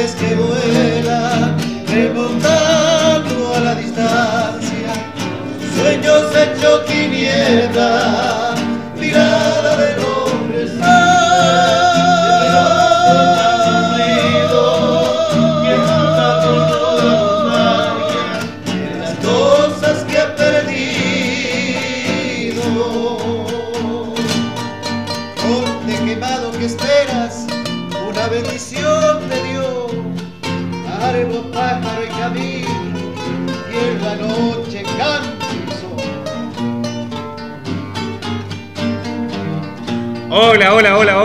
aves que vuelan, remontando a la distancia, sueños hechos tiniebla,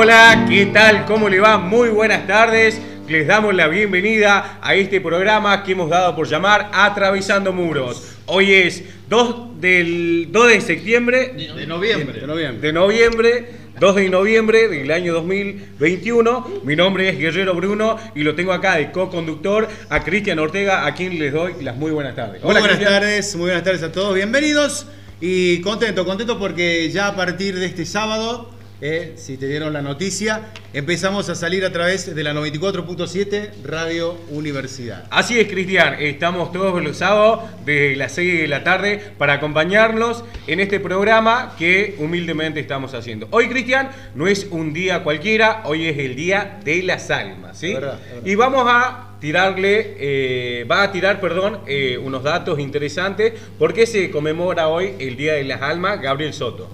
hola, hola, hola, ¿qué tal? ¿Cómo le va? Muy buenas tardes. Les damos la bienvenida a este programa que hemos dado por llamar Atravesando Muros. Hoy es 2, del, 2 de septiembre De noviembre. De noviembre. de noviembre, 2 de noviembre del año 2021. Mi nombre es Guerrero Bruno y lo tengo acá de co-conductor a Cristian Ortega, a quien les doy las muy buenas tardes. Muy buenas Cristian. tardes, muy buenas tardes a todos. Bienvenidos y contento, contento porque ya a partir de este sábado, eh, si te dieron la noticia, empezamos a salir a través de la 94.7 Radio Universidad. Así es, Cristian. Estamos todos los sábados desde las 6 de la tarde para acompañarlos en este programa que humildemente estamos haciendo. Hoy, Cristian, no es un día cualquiera, hoy es el Día de las Almas, ¿sí? Verdad, verdad. Y vamos a tirarle, eh, va a tirar, perdón, eh, unos datos interesantes porque se conmemora hoy el Día de las Almas, Gabriel Soto.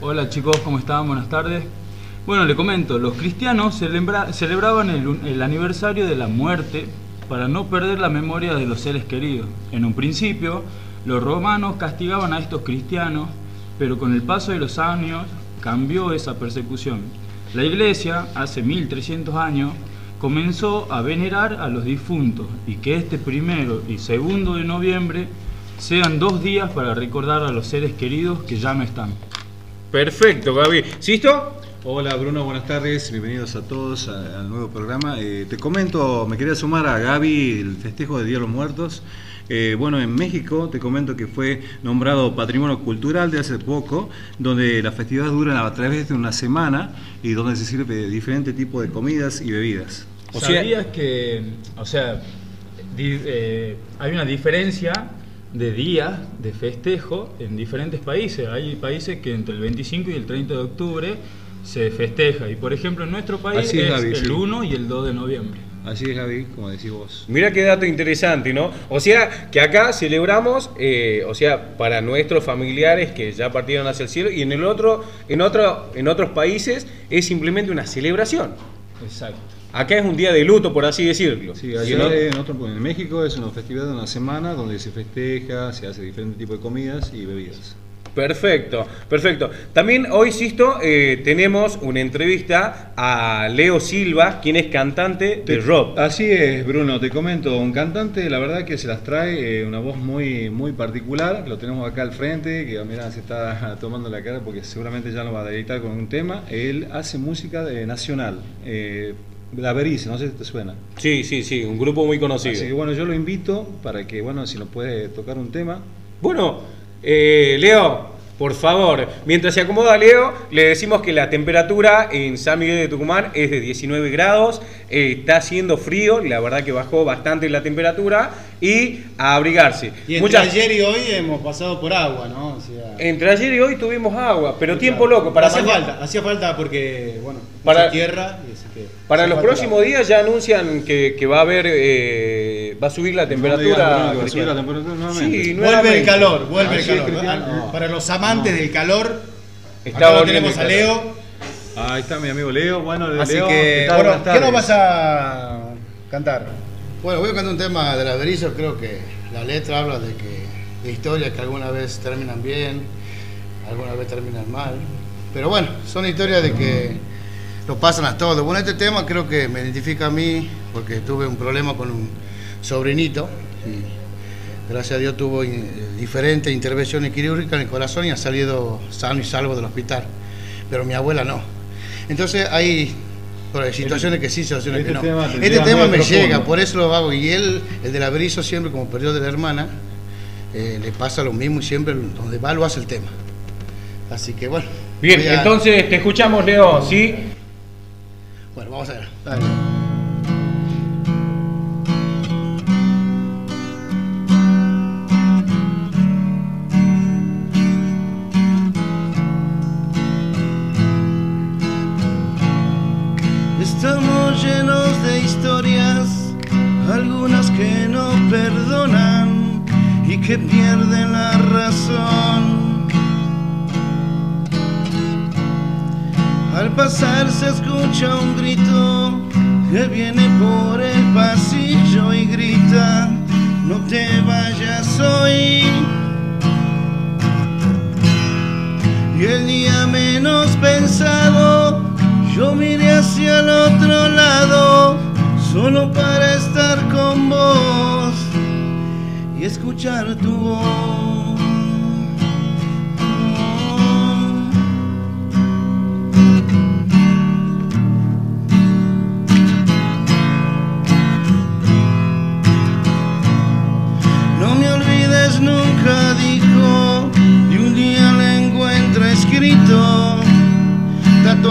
Hola chicos, ¿cómo están? Buenas tardes. Bueno, le comento, los cristianos celebra- celebraban el, el aniversario de la muerte para no perder la memoria de los seres queridos. En un principio, los romanos castigaban a estos cristianos, pero con el paso de los años cambió esa persecución. La iglesia, hace 1300 años, comenzó a venerar a los difuntos y que este primero y segundo de noviembre sean dos días para recordar a los seres queridos que ya no están. Perfecto, Gaby. ¿Sisto? Hola Bruno, buenas tardes, bienvenidos a todos a- al nuevo programa. Eh, te comento, me quería sumar a Gaby el festejo de Día de los Muertos. Eh, bueno, en México te comento que fue nombrado Patrimonio Cultural de hace poco, donde la festividad dura a través de una semana y donde se sirve diferente tipo de comidas y bebidas. O sea- ¿Sabías que, o sea, di- eh, hay una diferencia de días de festejo en diferentes países? Hay países que entre el 25 y el 30 de octubre se festeja. Y por ejemplo, en nuestro país Así es, es Gaby, el sí. 1 y el 2 de noviembre. Así es Gaby, como decís vos. Mira qué dato interesante, ¿no? O sea, que acá celebramos, eh, o sea, para nuestros familiares que ya partieron hacia el cielo, y en el otro, en otro, en otros países es simplemente una celebración. Exacto. Acá es un día de luto, por así decirlo. Sí, allá en otro, en México es una festividad de una semana donde se festeja, se hace diferente tipo de comidas y bebidas. Perfecto, perfecto. También hoy, Sisto, eh, tenemos una entrevista a Leo Silva, quien es cantante de rock. Así es, Bruno, te comento, un cantante, la verdad que se las trae, eh, una voz muy, muy particular, lo tenemos acá al frente, que mira, se está tomando la cara porque seguramente ya nos va a deleitar con un tema. Él hace música de nacional, eh, La Berice, no sé si te suena. Sí, sí, sí, un grupo muy conocido. Así que bueno, yo lo invito para que, bueno, si nos puede tocar un tema. Bueno, eh, Leo, por favor, mientras se acomoda Leo, le decimos que la temperatura en San Miguel de Tucumán es de 19 grados, eh, está haciendo frío, la verdad que bajó bastante la temperatura y a abrigarse. Y entre Muchas- ayer y hoy hemos pasado por agua, ¿no? O sea, entre ayer y hoy tuvimos agua, pero tiempo loco. Para, hacía mañana- falta, hacía falta porque, bueno, Para- tierra. y así que para los próximos días ya anuncian que, que va a haber, eh, va a subir la No digas, temperatura. que va a subir Cristian. la temperatura nuevamente. Sí, Vuelve el calor, vuelve Ah, el calor. Ah, no. Para los amantes del calor, Está acá lo volviendo tenemos a. Leo. Ahí está mi amigo Leo. Bueno, Así Leo, que, tal? bueno, Buenas ¿qué nos vas a cantar? Bueno, voy a cantar un tema de la Berizo, creo que la letra habla de que de historias que alguna vez terminan bien, algunas veces terminan mal. Pero bueno, son historias de que lo pasan a todos. Bueno, este tema creo que me identifica a mí porque tuve un problema con un sobrinito y gracias a Dios tuvo eh, diferentes intervenciones quirúrgicas en el corazón y ha salido sano y salvo del hospital. Pero mi abuela no. Entonces hay hay situaciones que sí, situaciones Este que no. tema Este tema me profundo. llega, por eso lo hago. Y él, el del averizo, siempre como perdió de la hermana, eh, le pasa lo mismo y siempre donde va lo hace el tema. Así que bueno. Bien, a- entonces te escuchamos, Leo, ¿sí? Bueno, vamos a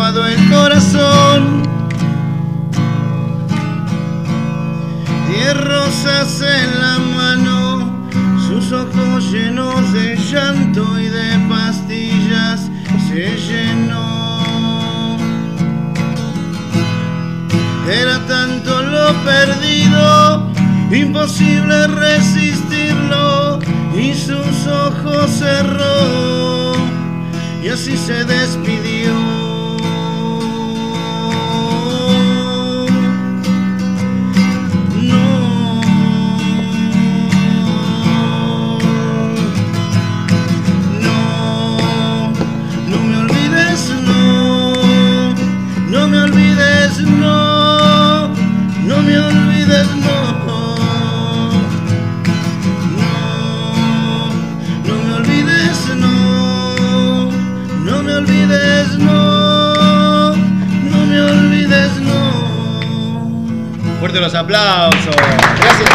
el corazón. Diez rosas en la mano, sus ojos llenos de llanto y de pastillas se llenó. Era tanto lo perdido, imposible resistirlo, y sus ojos cerró, y así se despidió. Aplausos. Gracias.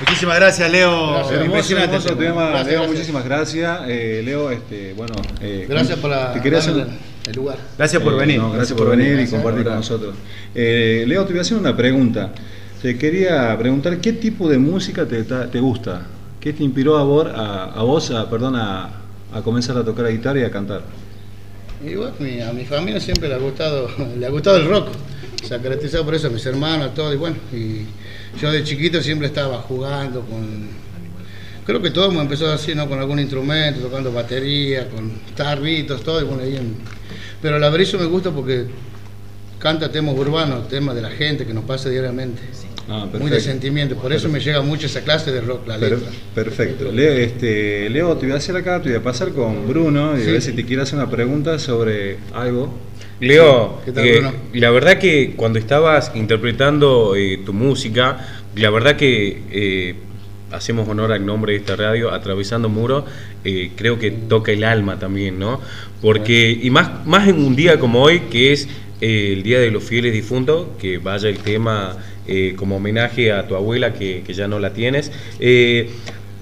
Muchísimas gracias, Leo. Gracias. Hermoso, Impresionante. hermoso el tema. Gracias, Leo, gracias. muchísimas gracias. Eh, Leo, este, bueno, eh, Gracias por la, te quería hacer- el lugar. Gracias por Eh, venir. no, gracias por venir y Gracias. compartir con nosotros. Eh, Leo, te voy a hacer una pregunta. Te quería preguntar qué tipo de música te, ta- te gusta. ¿Qué te inspiró a vos, a, a vos, a, perdón, a, a comenzar a tocar la guitarra y a cantar? Y bueno, a mi familia siempre le ha gustado, le ha gustado el rock. Se ha caracterizado por eso, a mis hermanos, a todo. Y bueno, y yo de chiquito siempre estaba jugando con. Creo que todos hemos empezado así, ¿no? Con algún instrumento, tocando batería, con tarritos, todo. Y bueno, ahí en- Pero el averizo me gusta porque canta temas urbanos, temas de la gente que nos pasa diariamente. Ah, Muy de sentimiento. Por eso me llega mucho esa clase de rock, la letra. perfecto. Leo, este, Leo, te voy a hacer acá, te voy a pasar con Bruno y Sí. a ver si te quiere hacer una pregunta sobre algo. Leo, ¿Qué tal, eh, Bruno? la verdad que cuando estabas interpretando eh, tu música, la verdad que eh, hacemos honor al nombre de esta radio, Atravesando Muros, eh, creo que toca el alma también, ¿no? Porque, y más, más en un día como hoy, que es eh, el Día de los Fieles Difuntos, que vaya el tema eh, como homenaje a tu abuela, que, que ya no la tienes. Eh,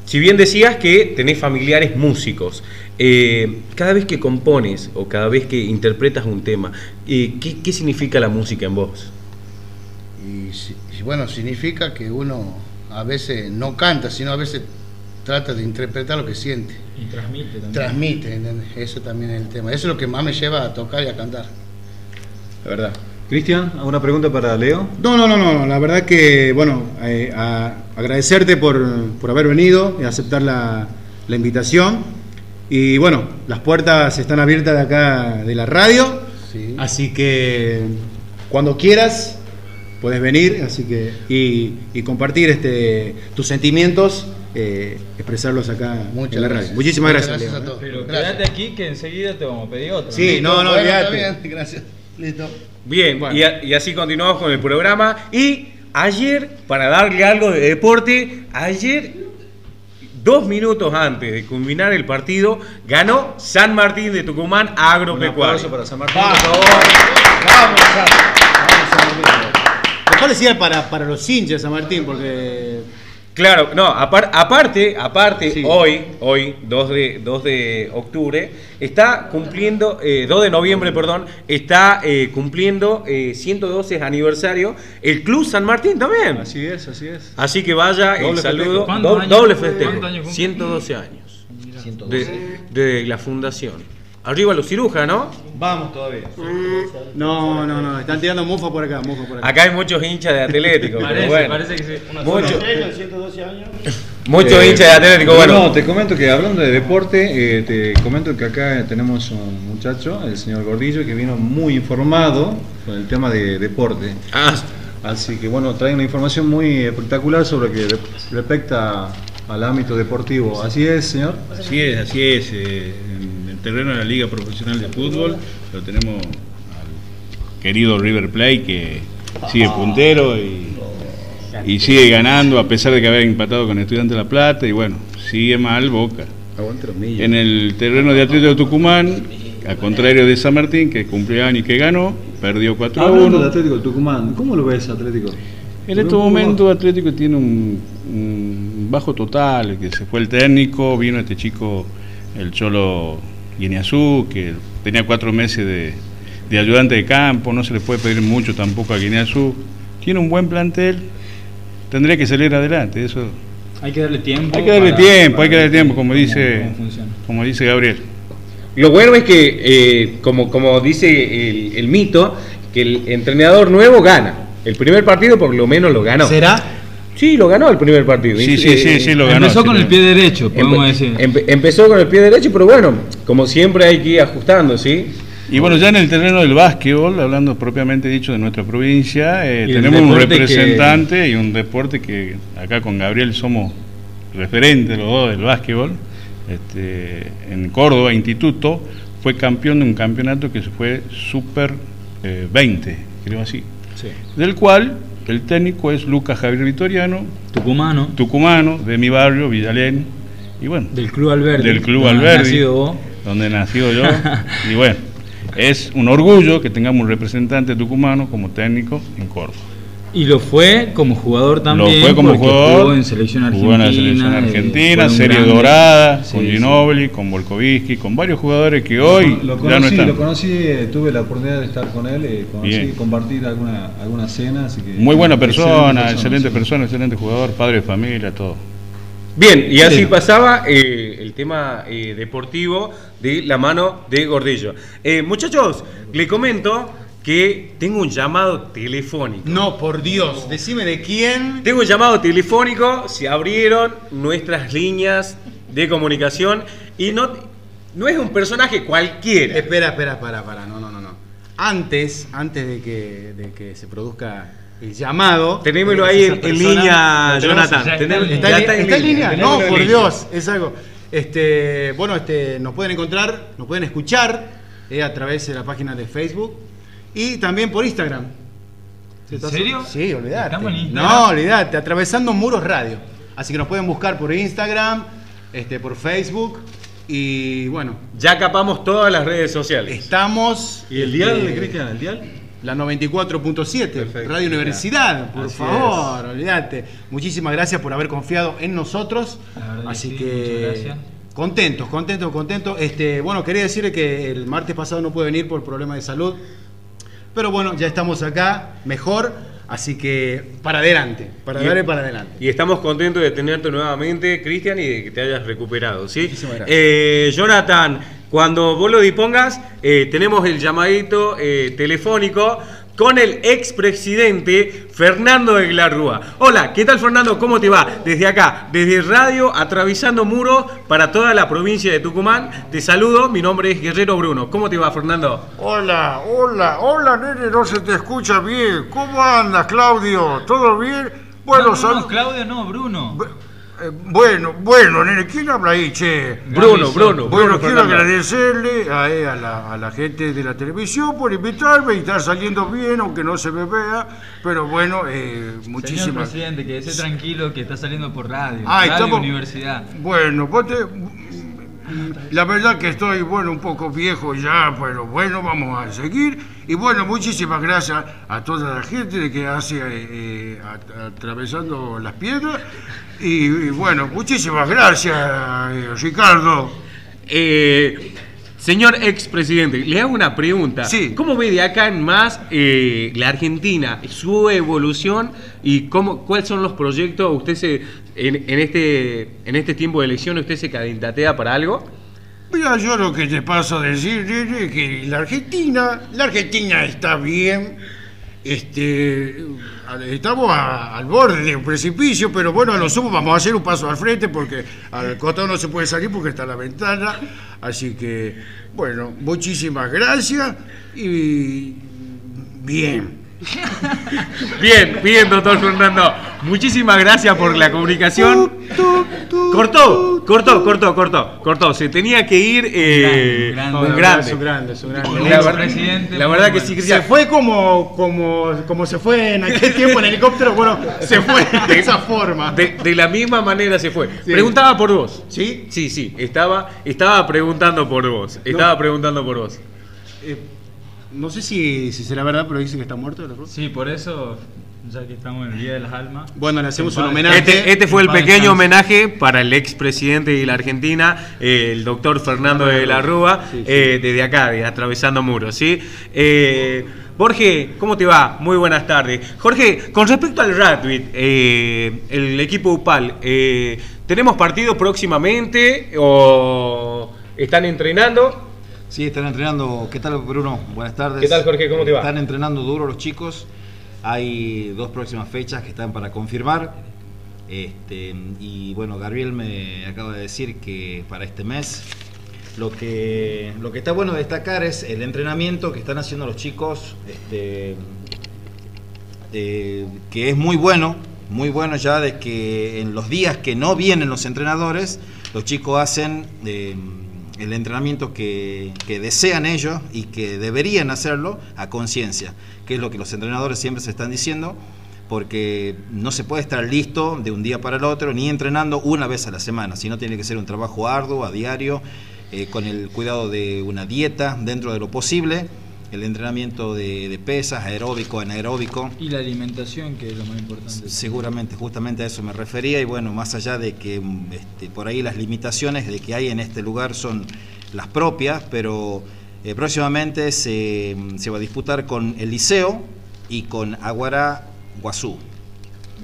si bien decías que tenés familiares músicos, eh, cada vez que compones o cada vez que interpretas un tema, eh, ¿qué, qué significa la música en vos? Y, y bueno, significa que uno a veces no canta, sino a veces trata de interpretar lo que siente. Y transmite también. Transmite, ¿entendés? Eso también es el tema. Eso es lo que más me lleva a tocar y a cantar. La verdad. Cristian, ¿alguna pregunta para Leo? No, no, no, no. La verdad que, bueno, eh, a- agradecerte por, por haber venido y aceptar la, la invitación. Y bueno, las puertas están abiertas de acá de la radio. Sí. Así que cuando quieras, podés venir, así que y, y compartir este tus sentimientos, eh, expresarlos acá Muchas en la radio. gracias. Muchísimas gracias, Gracias Leo, a ¿eh? todos. Pero Gracias. quédate aquí que enseguida te vamos a pedir otro. Sí, no, no, bueno, está olvídate. bien, Gracias. Listo. Bien, Bueno. y, a- y así continuamos con el programa. Y ayer, para darle algo de deporte, ayer, dos minutos antes de culminar el partido, ganó San Martín de Tucumán Un Agropecuario. aplauso para San Martín, Vamos, por favor. Vamos, San. Vamos, San Martín. Mejor decía para, para los hinchas San Martín, porque Claro, no, apar- aparte, aparte, Sí. hoy, hoy, 2 de, 2 de octubre, está cumpliendo, eh, 2 de noviembre, perdón, está eh, cumpliendo eh, 112 aniversario el Club San Martín también. Así, Así es, así es. que vaya el Doble saludo, festejo. ¿Cuántos do- años? doble festejo, ¿Cuántos años cumple? 112 años de, de la fundación. Arriba los cirujas, ¿no? Vamos todavía. no, no, no, están tirando mufa por acá, mufa por acá. Acá hay muchos hinchas de Atlético, pero Parece, bueno. parece que sí. Muchos, 112 años. muchos Eh, hinchas de Atlético, bueno. No, te comento que hablando de deporte, eh, te comento que acá tenemos un muchacho, el señor Gordillo, que vino muy informado con el tema de deporte. Ah, Así que bueno, trae una información muy espectacular sobre que re- respecta al ámbito deportivo. Así es, señor. Así es, así es. eh, terreno de la Liga Profesional de Fútbol lo tenemos al querido River Plate que sigue puntero y, y sigue ganando a pesar de que haber empatado con Estudiantes de La Plata y bueno, sigue mal Boca. En el terreno de Atlético de Tucumán, a contrario de San Martín, que cumplió año y que ganó, perdió 4 a Hablando 1. de Atlético Tucumán, ¿cómo lo ves Atlético? En este momento Atlético tiene un, un bajo total, que se fue el técnico, vino este chico, el Cholo Guineazú, que tenía cuatro meses de, de ayudante de campo, no se le puede pedir mucho tampoco a Guineazú. Tiene un buen plantel, tendría que salir adelante, eso Hay que darle tiempo. hay que darle para- tiempo, hay que darle tiempo, como dice, como dice Gabriel. Lo bueno es que, eh, como, como dice el, el mito, que el entrenador nuevo gana. El primer partido por lo menos lo ganó. ¿Será? Sí, lo ganó el primer partido. Sí, sí, sí, eh, sí, lo ganó. Empezó sí, con el pie derecho, podemos empe- decir. empe- empezó con el pie derecho, pero bueno, como siempre hay que ir ajustando, ¿sí? Y bueno, ya en el terreno del básquetbol, hablando propiamente dicho de nuestra provincia, eh, tenemos un que- representante y un deporte que acá con Gabriel somos referentes los dos del básquetbol. Este, en Córdoba, Instituto, fue campeón de un campeonato que se fue Super eh, 20, creo así. Del cual el técnico es Lucas Javier Vitoriano, Tucumano, tucumano, de mi barrio, Villalén. Y bueno, del Club Alberdi. del Club donde Alberdi, nacido vos. donde nació yo. y bueno, es un orgullo que tengamos un representante tucumano como técnico en Córdoba. Y lo fue como jugador también. Lo fue como jugador, Jugó en selección argentina. jugó en la selección eh, argentina, serie grande. dorada, Sí, con sí. Ginóbili, con Volkovitsky, con varios jugadores que hoy lo ya conocí, no están. lo conocí, eh, tuve la oportunidad de estar con él, eh, conocí, Bien. compartir alguna, alguna cena. Así que, Muy buena persona, excelente excelente sí. persona, excelente jugador, padre de familia, todo. Bien, y así Bien. pasaba eh, el tema eh, deportivo de la mano de Gordillo. Eh, muchachos, le comento que tengo un llamado telefónico. No, por Dios, decime de quién. Tengo un llamado telefónico, se abrieron nuestras líneas de comunicación y no, no es un personaje cualquiera. Espera, espera, para, para, no, no, no, no. Antes, antes de que, de que se produzca el llamado. Tenémoslo ahí en, persona. línea, Jonathan. está en ¿Está, ya en, está en línea? No, por línea. Dios, es algo. Este, bueno, este, nos pueden encontrar, nos pueden escuchar eh, a través de la página de Facebook y también por Instagram. ¿En serio? Sí, olvidate. Estamos en Instagram. No, olvidate, atravesando muros radio. Así que nos pueden buscar por Instagram, este, por Facebook y bueno, Ya capamos todas las redes sociales. estamos. ¿Y el dial, este, Cristian? ¿El dial? La 94.7, Perfecto. Radio Universidad, por Así favor, olvídate. Muchísimas gracias por haber confiado en nosotros. La verdad que Así sí, que muchas gracias. contentos, contentos, contentos. Este, bueno, quería decirle que el martes pasado no pude venir por problemas de salud. Pero bueno, ya estamos acá, mejor. Así que para adelante, para Y- darle para adelante. Y estamos contentos de tenerte nuevamente, Cristian, y de que te hayas recuperado, ¿sí? Muchísimas gracias. Eh, Jonathan, cuando vos lo dispongas, eh, tenemos el llamadito eh, telefónico con el expresidente Fernando de la Rúa. Hola, ¿qué tal Fernando? ¿Cómo te va? Desde acá, desde radio, atravesando muros para toda la provincia de Tucumán. Te saludo, mi nombre es Guerrero Bruno. ¿Cómo te va Fernando? Hola, hola, hola nene, no se te escucha bien. ¿Cómo andas, Claudio? ¿Todo bien? Bueno, no, no, sal- no, Claudio no, Bruno. Eh, bueno, bueno, nene, ¿quién habla ahí, che? Bruno, Bruno. Bueno, Bruno quiero Fernando. agradecerle a, eh, a la, a la gente de la televisión por invitarme y estar saliendo bien, aunque no se me vea. Pero bueno, eh, Señor muchísimas presidente, que esté tranquilo que está saliendo por radio. Ah, radio estamos- Universidad. Bueno, vos te- la verdad que estoy, bueno, un poco viejo ya, pero bueno, vamos a seguir. Y bueno, muchísimas gracias a toda la gente que hace eh, eh, atravesando las piedras. Y, bueno, muchísimas gracias, eh, Ricardo. Señor expresidente, le hago una pregunta. Sí. ¿Cómo ve de acá en más eh, la Argentina, su evolución y cómo, cuáles son los proyectos? ¿Usted se, en, en este, en este tiempo de elección, usted se candidatea para algo? Mira, yo lo que te paso a decir es que la Argentina, la Argentina está bien. Este, estamos al borde de un precipicio, pero bueno, a lo sumo vamos a hacer un paso al frente porque al costado no se puede salir porque está la ventana. Así que, bueno, muchísimas gracias y bien. Bien, bien, doctor Fernando. Muchísimas gracias por la comunicación. Cortó, cortó, cortó, cortó, cortó. Se tenía que ir eh, Un grande, un grande. Grande. La, verdad- la verdad que sí, Se Cristian. fue como, como, como se fue en aquel tiempo en helicóptero, bueno, se fue de esa forma. De, de la misma manera se fue. Preguntaba por vos. ¿Sí? Sí, sí, estaba, estaba preguntando por vos. Estaba preguntando por vos. Eh, no sé si, si será verdad, pero dice que está muerto de la. Sí, por eso, ya que estamos en el Día de las Almas. Bueno, le hacemos un homenaje. Este, este fue el pequeño homenaje para el expresidente de la Argentina, eh, el doctor Fernando de la Rúa, Sí, sí. eh, desde acá, de Atravesando Muros. ¿sí? Eh, Jorge, ¿cómo te va? Muy buenas tardes. Jorge, con respecto al rugby, eh, el equipo UPAL, eh, ¿tenemos partido próximamente o están entrenando? Sí, están entrenando. ¿Qué tal, Bruno? Buenas tardes. ¿Qué tal, Jorge? ¿Cómo te va? Están entrenando duro los chicos. Hay dos próximas fechas que están para confirmar. Este, y bueno, Gabriel me acaba de decir que para este mes lo que, lo que está bueno destacar es el entrenamiento que están haciendo los chicos, este, eh, que es muy bueno, muy bueno ya de que en los días que no vienen los entrenadores, los chicos hacen eh, el entrenamiento que, desean ellos y que deberían hacerlo a conciencia, que es lo que los entrenadores siempre se están diciendo, porque no se puede estar listo de un día para el otro, ni entrenando una vez a la semana, sino tiene que ser un trabajo arduo, a diario, eh, con el cuidado de una dieta dentro de lo posible, el entrenamiento de, de pesas, aeróbico, anaeróbico. Y la alimentación, que es lo más importante. Seguramente, justamente a eso me refería y bueno, más allá de que mm, este, por ahí las limitaciones de que hay en este lugar son las propias, pero eh, próximamente se, mm, se va a disputar con el Liceo y con Aguara Guazú.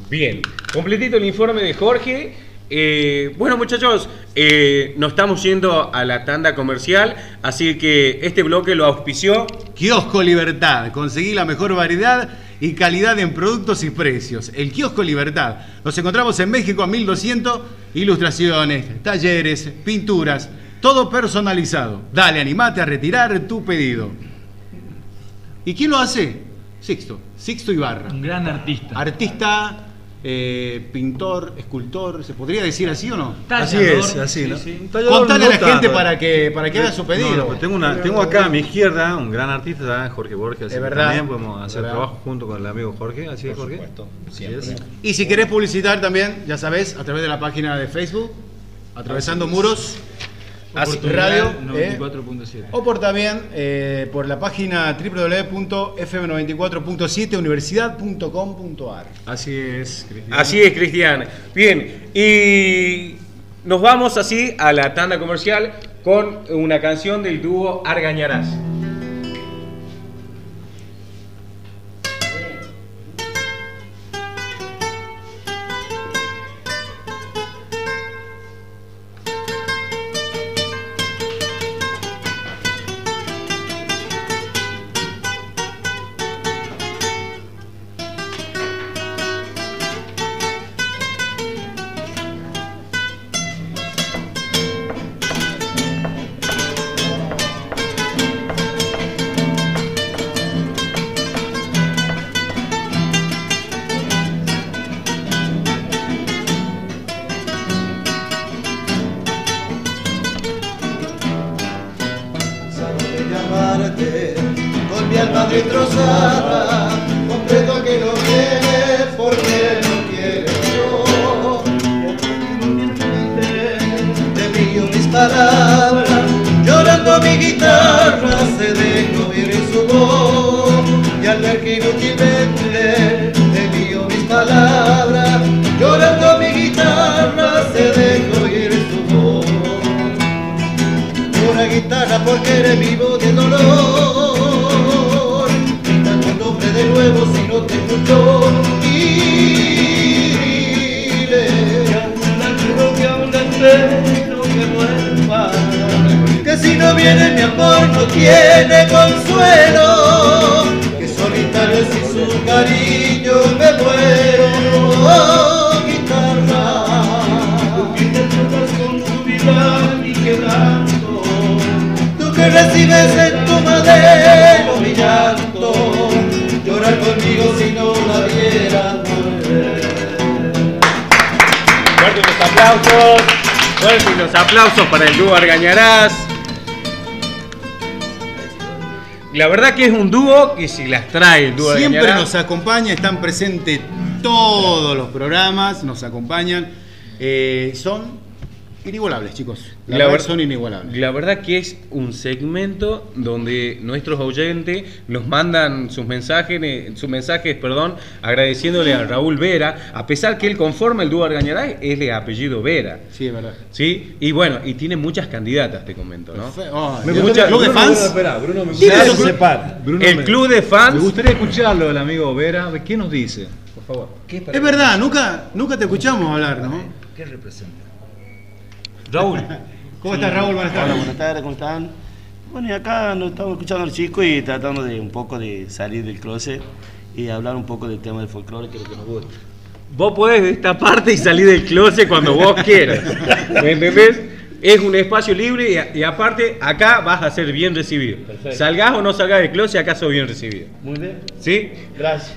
Bien, completito el informe de Jorge. Eh, bueno muchachos, eh, nos estamos yendo a la tanda comercial, así que este bloque lo auspició. Kiosco Libertad. Conseguí la mejor variedad y calidad en productos y precios. El Kiosco Libertad. Nos encontramos en México a 1200. Ilustraciones, talleres, pinturas. Todo personalizado. Dale, animate a retirar tu pedido. ¿Y quién lo hace? Sixto. Sixto Ibarra. Un gran artista. Artista, eh, pintor, escultor. ¿Se podría decir así o no? Así Tallador. es, así, ¿no? Sí, Contale a la gente tanto. para que, para que haga su pedido. No, no, tengo, una, tengo acá a mi izquierda un gran artista, Jorge Borges. así Es que verdad, También podemos hacer verdad. trabajo junto con el amigo Jorge. Así es, Jorge. Así es. Y si querés publicitar también, ya sabes, a través de la página de Facebook, Atravesando Muros, Radio, eh, 94.7. o por también eh, por la página www.fm94.7 universidad.com.ar. Así es, Cristian. Así es, Cristian. Bien, y nos vamos así a la tanda comercial con una canción del dúo Argañarás. Argañarás tiene consuelo. Que solitario sin su cariño me muero. Oh, guitarra. Tú que con tu vida quebranto. Tú que recibes en tu madero mi llanto. Llorar conmigo si no la vieras volver. Fuertes los aplausos. Fuertes los aplausos para el dúo Argañarás. La verdad que es un dúo que si las trae el dúo Siempre nos acompaña, están presentes todos los programas, nos acompañan. Eh, son inigualables, chicos. La, La verdad ver- son inigualables. La verdad que es un segmento donde nuestros oyentes nos mandan sus mensajes, eh, sus mensajes, perdón, agradeciéndole a Raúl Vera, a pesar que él conforma el dúo Argañarás, es de apellido Vera. Sí, es verdad. ¿Sí? Y bueno, y tiene muchas candidatas, te comento, ¿no? Oh, Me ¿el gusta- club de fans? Bruno, espera, Bruno, me ¿Quién es gustaría- club? separa. Bruno, El me- club de fans. Me gustaría escucharlo del amigo Vera. ¿Qué nos dice? Por favor. Es verdad, nunca, nunca te escuchamos hablar, ¿no? ¿Qué representa? Raúl. ¿Cómo estás, Raúl? Buenas Hola, tardes. buenas tardes, ¿cómo están? Bueno, y acá nos estamos escuchando a los chicos y tratando de un poco de salir del closet y hablar un poco del tema del folclore, que es lo que nos gusta. Vos podés destaparte y salir del closet cuando vos quieras. ¿Me entendés? Es un espacio libre y, y aparte acá vas a ser bien recibido. Perfecto. Salgás o no salgás del closet, acá sos bien recibido. Muy bien. ¿Sí? Gracias.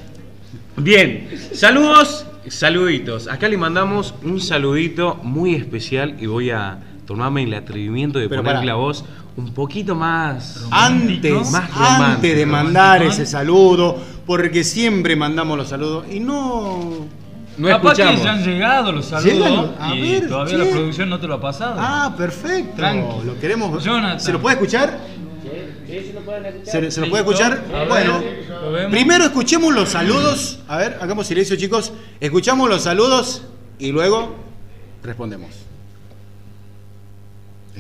Bien. Saludos, saluditos. Acá le mandamos un saludito muy especial y voy a tomarme el atrevimiento de Pero ponerle pará. la voz un poquito más... Antes, Más romántico. antes de mandar ese saludo, porque siempre mandamos los saludos y no. No Capaz escuchamos. que ya han llegado los saludos a y ver, todavía che. la producción no te lo ha pasado. Ah, perfecto. Tranqui. Lo queremos. Jonathan. ¿Se lo puede escuchar? ¿Se, se lo puede escuchar? A Bueno, primero escuchemos los saludos. A ver, hagamos silencio, chicos. Escuchamos los saludos y luego respondemos.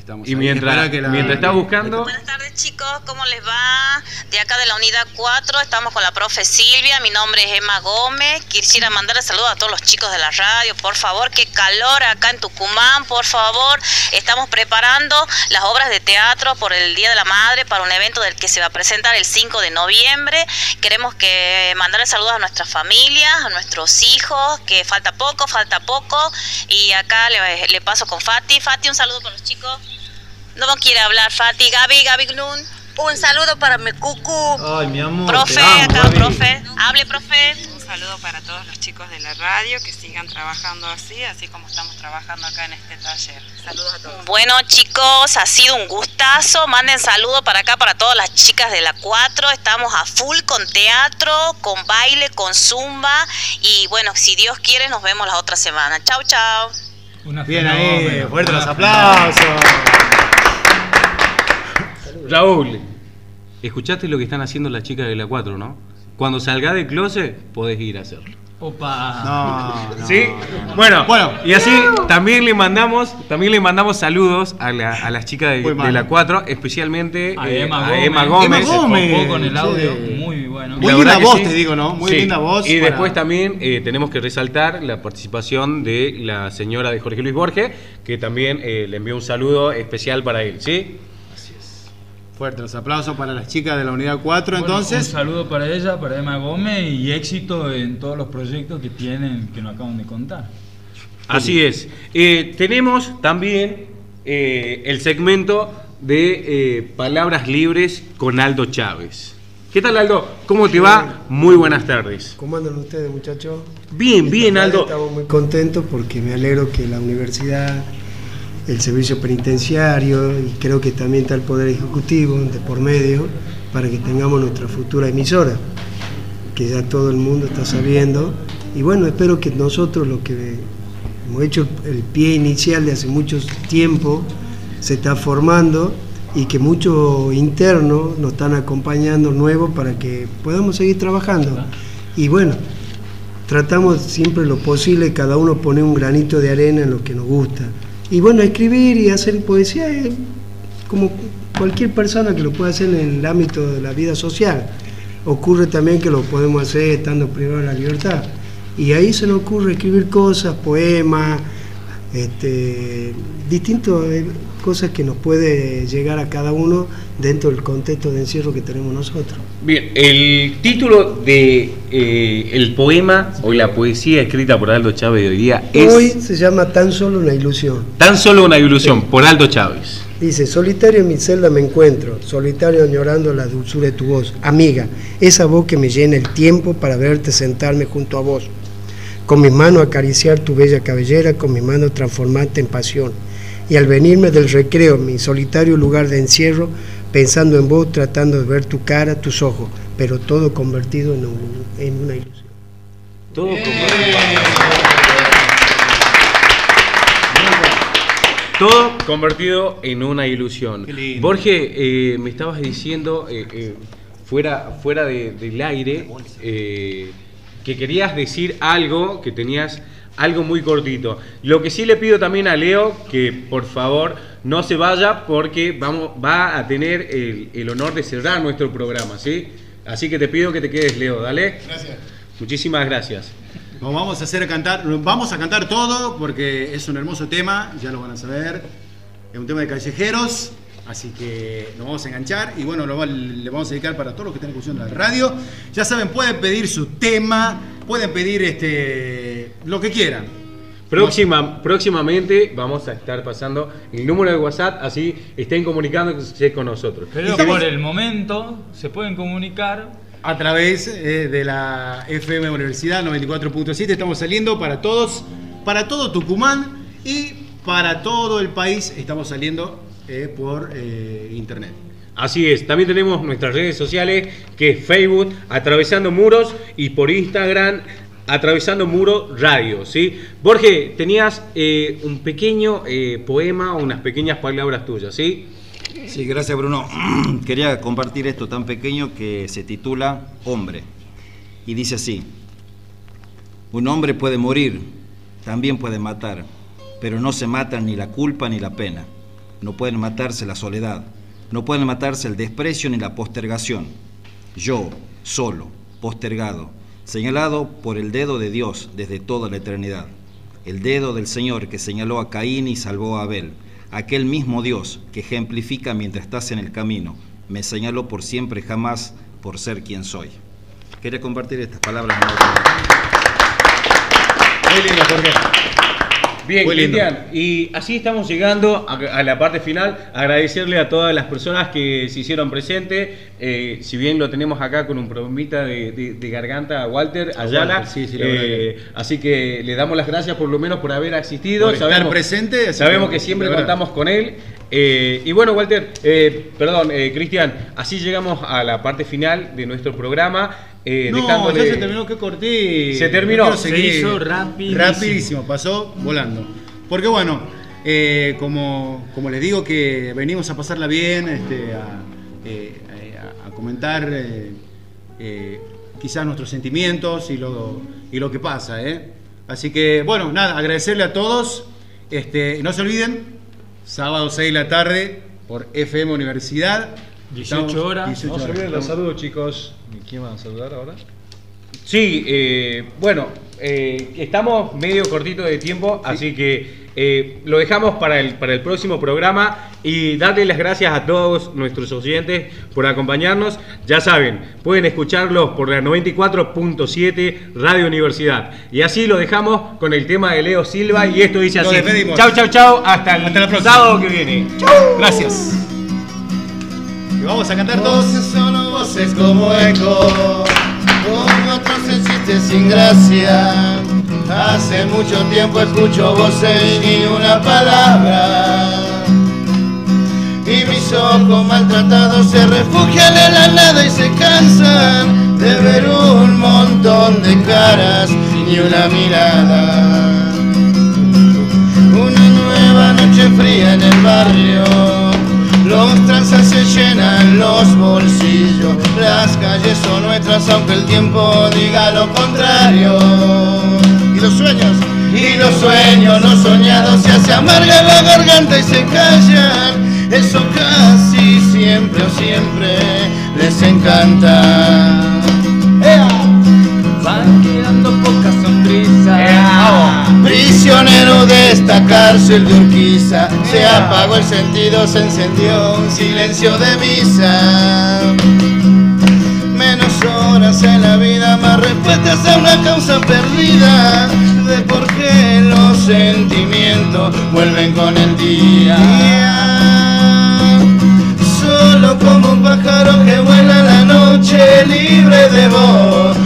Estamos Y mientras, que la- mientras está buscando... Buenas tardes chicos, ¿cómo les va? De acá de la unidad 4 estamos con la profe Silvia, mi nombre es Emma Gómez, quisiera mandarle saludos a todos los chicos de la radio, por favor, qué calor acá en Tucumán, por favor, estamos preparando las obras de teatro por el Día de la Madre para un evento del que se va a presentar el 5 de noviembre, queremos que mandarle saludos a nuestras familias, a nuestros hijos, que falta poco, falta poco, y acá le, le paso con Fati, Fati, un saludo para los chicos. No quiere hablar, Fati. Gaby, Gaby Glun. Un saludo para mi cucu. Ay, mi amor. Profe, te amo, acá, Gaby. profe. Hable, profe. Un saludo para todos los chicos de la radio que sigan trabajando así, así como estamos trabajando acá en este taller. Saludos a todos. Bueno, chicos, ha sido un gustazo. Manden saludos para acá, para todas las chicas de la 4. Estamos a full con teatro, con baile, con zumba. Y bueno, si Dios quiere, nos vemos la otra semana. Chau, chau. Una Bien ahí, fuerte los aplausos. Raúl, escuchaste lo que están haciendo las chicas de la 4, ¿no? Cuando salgas del closet, podés ir a hacerlo. Opa. No, no. ¿Sí? Bueno, Bueno. y así también le mandamos, también le mandamos saludos a, la- a las chicas de, de la 4, especialmente A eh, Emma a Gómez. Emma Gómez. Emma Gómez. Se copó con el Sí. audio, muy bueno. Muy La linda voz, sí. te digo, ¿no? Muy Sí. linda voz. Y para- después también eh, tenemos que resaltar la participación de la señora de Jorge Luis Borges, que también eh, le envió un saludo especial para él, ¿sí? Fuerte los aplausos para las chicas de la unidad 4, Bueno, entonces. un saludo para ella, para Emma Gómez y éxito en todos los proyectos que tienen, que nos acaban de contar. Así es. Eh, tenemos también eh, el segmento de eh, Palabras Libres con Aldo Chávez. ¿Qué tal, Aldo? ¿Cómo te va? Muy buenas tardes. ¿Cómo andan ustedes, muchachos? Bien, bien, Aldo. Estamos muy contentos porque me alegro que la universidad, el servicio penitenciario y creo que también está el Poder Ejecutivo de por medio para que tengamos nuestra futura emisora, que ya todo el mundo está sabiendo. Y bueno, espero que nosotros lo que hemos hecho el pie inicial de hace mucho tiempo se está formando y que muchos internos nos están acompañando nuevos para que podamos seguir trabajando. Y bueno, tratamos siempre lo posible, cada uno pone un granito de arena en lo que nos gusta. Y bueno, escribir y hacer poesía es como cualquier persona que lo pueda hacer en el ámbito de la vida social. Ocurre también que lo podemos hacer estando privado de la libertad. Y ahí se nos ocurre escribir cosas, poemas, este, distintas cosas que nos puede llegar a cada uno dentro del contexto de encierro que tenemos nosotros. Bien, el título de eh, el poema o la poesía escrita por Aldo Chávez de hoy día es Hoy se llama Tan solo una ilusión. Tan solo una ilusión por Aldo Chávez. Dice, solitario en mi celda me encuentro, solitario añorando la dulzura de tu voz. Amiga, esa voz que me llena el tiempo para verte sentarme junto a vos. Con mis manos acariciar tu bella cabellera, con mis manos transformarte en pasión. Y al venirme del recreo, mi solitario lugar de encierro, pensando en vos, tratando de ver tu cara, tus ojos, pero todo convertido en, un- en una ilusión. Todo Todo convertido en una ilusión. Jorge, eh, me estabas diciendo eh, eh, fuera, fuera de- del aire eh, que querías decir algo, que tenías algo muy cortito. Lo que sí le pido también a Leo que por favor no se vaya porque vamos, va a tener el, el honor de cerrar nuestro programa, ¿sí? Así que te pido que te quedes, Leo, dale. Gracias. Muchísimas gracias. Nos vamos a hacer cantar, vamos a cantar todo porque es un hermoso tema, ya lo van a saber. Es un tema de callejeros, así que nos vamos a enganchar y bueno, lo le vamos a dedicar para todos los que están escuchando la radio. Ya saben, pueden pedir su tema, pueden pedir este lo que quieran. Próxima, próximamente vamos a estar pasando el número de WhatsApp, así estén comunicándose con nosotros. Pero por el momento se pueden comunicar A través eh, de la FM Universidad 94.7 estamos saliendo para todos, para todo Tucumán y para todo el país estamos saliendo eh, por eh, internet. Así es, también tenemos nuestras redes sociales, que es Facebook, Atravesando Muros, y por Instagram, Atravesando Muro Radio, ¿sí? Borge, tenías eh, un pequeño poema, unas pequeñas palabras tuyas, ¿sí? Sí, gracias Bruno. Quería compartir esto tan pequeño que se titula Hombre. Y dice así, un hombre puede morir, también puede matar, pero no se matan ni la culpa ni la pena. No pueden matarse la soledad, no pueden matarse el desprecio ni la postergación. Yo, solo, postergado, señalado por el dedo de Dios desde toda la eternidad. El dedo del Señor que señaló a Caín y salvó a Abel. Aquel mismo Dios que ejemplifica mientras estás en el camino. Me señaló por siempre jamás por ser quien soy. Quería compartir estas palabras. Muy lindo, Jorge. Bien. Cristian, y así estamos llegando a, a la parte final. Agradecerle a todas las personas que se hicieron presentes. Eh, si bien lo tenemos acá con un problemita de, de- de garganta a Walter Ayala. Walter, sí, sí, la eh, así que le damos las gracias por lo menos por haber asistido. Por estar presente, Sabemos que, siempre contamos con él. Eh, y bueno, Walter, eh, perdón, eh, Cristian, así llegamos a la parte final de nuestro programa. Eh, no, dejándole- ya se terminó, que corté. Se terminó. No Se hizo rapidísimo. Rapidísimo, pasó volando. Porque bueno, eh, como, como les digo que venimos a pasarla bien, este, a, eh, a- a comentar eh, eh, quizás nuestros sentimientos y lo, y lo que pasa. ¿eh? Así que bueno, nada, agradecerle a todos. Este, no se olviden, sábado 6 de la tarde por FM Universidad. 18 Estamos- horas. 18 No se horas. olviden los saludos, chicos. ¿Y ¿Quién van a saludar ahora? Sí, eh, bueno, eh, estamos medio cortito de tiempo, así que eh, lo dejamos para el, para el próximo programa y darle las gracias a todos nuestros oyentes por acompañarnos. Ya saben, pueden escucharlos por la 94.7 Radio Universidad. Y así lo dejamos con el tema de Leo Silva y esto dice así. Chau, chau, chau. Hasta el Hasta sábado que viene. Gracias. Vamos a cantar todos. Voces solo voces como eco, con otros existe sin gracia. Hace mucho tiempo escucho voces y una palabra. Y mis ojos maltratados se refugian en la nada y se cansan de ver un montón de caras y una mirada. Una nueva noche fría en el barrio. Los tranzas se llenan los bolsillos. Las calles son nuestras aunque el tiempo diga lo contrario. Y los sueños, y los sueños no soñados se hace amarga la garganta y se callan. eso casi siempre o siempre les encanta. Prisionero de esta cárcel de Urquiza, se apagó el sentido, se encendió un silencio de misa. Menos horas en la vida, más respuestas a una causa perdida de por qué los sentimientos vuelven con el día. Solo como un pájaro que vuela la noche libre de voz,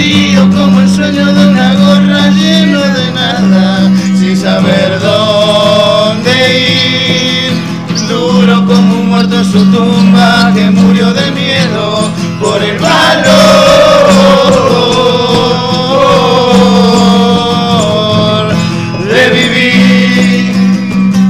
Vacío como el sueño de una gorra lleno de nada, sin saber dónde ir. Duro como un muerto en su tumba que murió de miedo por el valor